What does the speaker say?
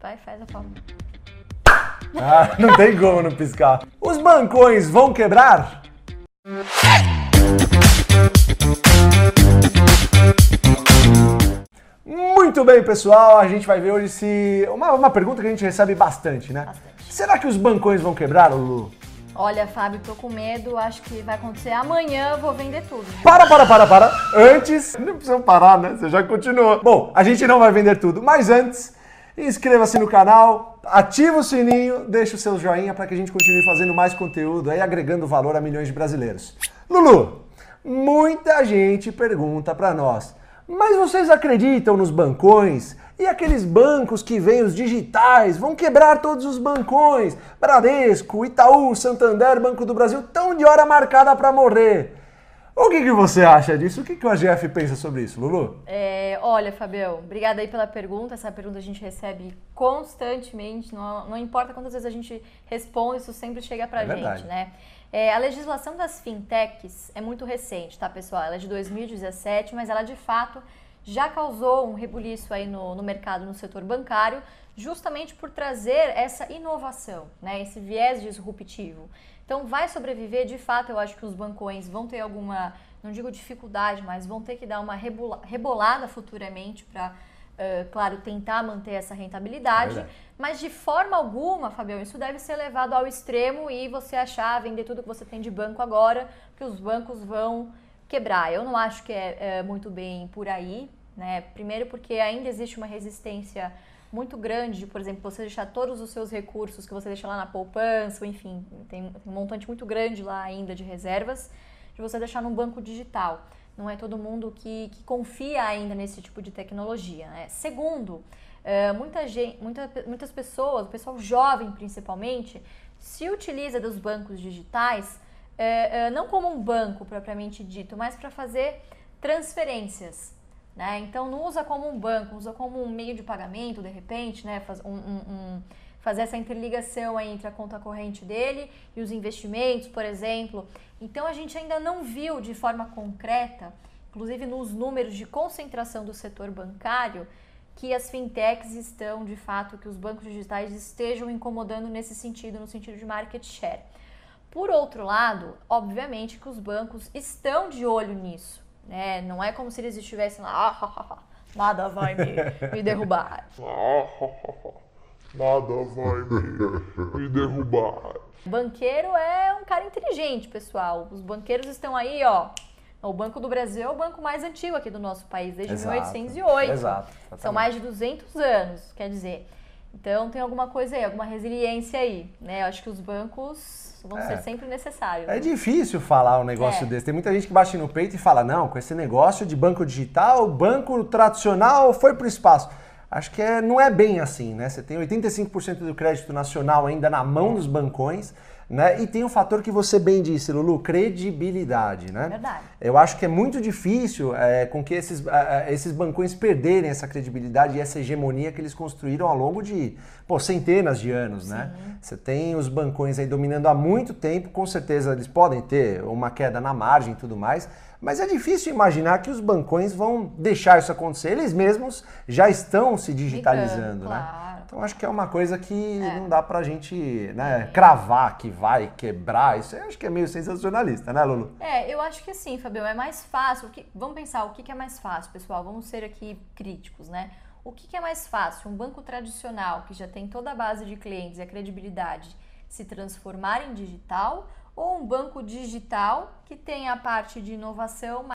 Vai, faz a palma. Ah, não tem como não piscar. Os bancões vão quebrar? Muito bem, pessoal. A gente vai ver hoje se. Uma, uma pergunta que a gente recebe bastante, né? Bastante. Será que os bancões vão quebrar, Lulu? Olha, Fábio, tô com medo. Acho que vai acontecer amanhã. Vou vender tudo. Para, para, para, para. Antes, não precisa parar, né? Você já continuou. Bom, a gente não vai vender tudo, mas antes, inscreva-se no canal, ativa o sininho, deixa o seu joinha para que a gente continue fazendo mais conteúdo aí, agregando valor a milhões de brasileiros. Lulu, muita gente pergunta para nós, mas vocês acreditam nos bancões? E aqueles bancos que vêm os digitais vão quebrar todos os bancões? Bradesco, Itaú, Santander, Banco do Brasil, tão de hora marcada para morrer. O que, que você acha disso? O que, que o AGF pensa sobre isso, Lulu? É, olha, Fabião, obrigada aí pela pergunta. Essa pergunta a gente recebe constantemente. Não, não importa quantas vezes a gente responde, isso sempre chega pra É gente, verdade. né? É, a legislação das fintechs é muito recente, tá, pessoal? Ela é de 2017, mas ela de fato já causou um rebuliço aí no, no mercado, no setor bancário, justamente por trazer essa inovação, né? Esse viés disruptivo. Então, vai sobreviver, de fato, eu acho que os bancões vão ter alguma, não digo dificuldade, mas vão ter que dar uma rebola- rebolada futuramente para, claro, tentar manter essa rentabilidade. Mas de forma alguma, Fabião, isso deve ser levado ao extremo e você achar, vender tudo que você tem de banco agora, que os bancos vão quebrar. Eu não acho que é, é muito bem por aí, né? Primeiro porque ainda existe uma resistência muito grande de, por exemplo, você deixar todos os seus recursos que você deixa lá na poupança, ou enfim, tem, tem um montante muito grande lá ainda de reservas, de você deixar num banco digital. Não é todo mundo que, que confia ainda nesse tipo de tecnologia. Né? Segundo, eh, muita gente, muita, muitas pessoas, o pessoal jovem principalmente, se utiliza dos bancos digitais eh, eh, não como um banco propriamente dito, mas para fazer transferências. Né? Então não usa como um banco, usa como um meio de pagamento, de repente, né? Faz um- um- um- fazer essa interligação entre a conta corrente dele e os investimentos, por exemplo. Então a gente ainda não viu de forma concreta, inclusive nos números de concentração do setor bancário, que as fintechs estão, de fato, que os bancos digitais estejam incomodando nesse sentido, no sentido de market share. Por outro lado, obviamente que os bancos estão de olho nisso, né? Não é como se eles estivessem lá, "Ah, nada vai me, me derrubar. Nada vai me, me derrubar. Banqueiro é um cara inteligente, pessoal. Os banqueiros estão aí, ó. O Banco do Brasil é o banco mais antigo aqui do nosso país, desde Exato, 1808. exato, São mais de 200 anos, quer dizer. Então tem alguma coisa aí, alguma resiliência aí, né? Eu acho que os bancos vão É. ser sempre necessários. É difícil falar um negócio É. desse. Tem muita gente que bate no peito e fala: não, com esse negócio de banco digital, o banco tradicional foi para o espaço. Acho que é- não é bem assim, né? Você tem 85% do crédito nacional ainda na mão dos bancões, né? E tem um fator que você bem disse, Lulu, credibilidade, né? Verdade. Eu acho que é muito difícil é, com que esses, ah, ah, esses bancões perderem essa credibilidade e essa hegemonia que eles construíram ao longo de pô, centenas de anos, né? Você tem os bancões aí dominando há muito tempo, com certeza eles podem ter uma queda na margem e tudo mais, mas é difícil imaginar que os bancões vão deixar isso acontecer. Eles mesmos já estão se digitalizando, Ligando, né? claro. Então acho que é uma coisa que não dá pra gente né, cravar que vai quebrar. Isso eu acho que é meio sensacionalista, né, Lulu? É, eu acho que sim, Fabião, é mais fácil. que- vamos pensar o que, que é mais fácil, pessoal. Vamos ser aqui críticos, né? O que, que é mais fácil? Um banco tradicional que já tem toda a base de clientes e a credibilidade se transformar em digital ou um banco digital que tem a parte de inovação,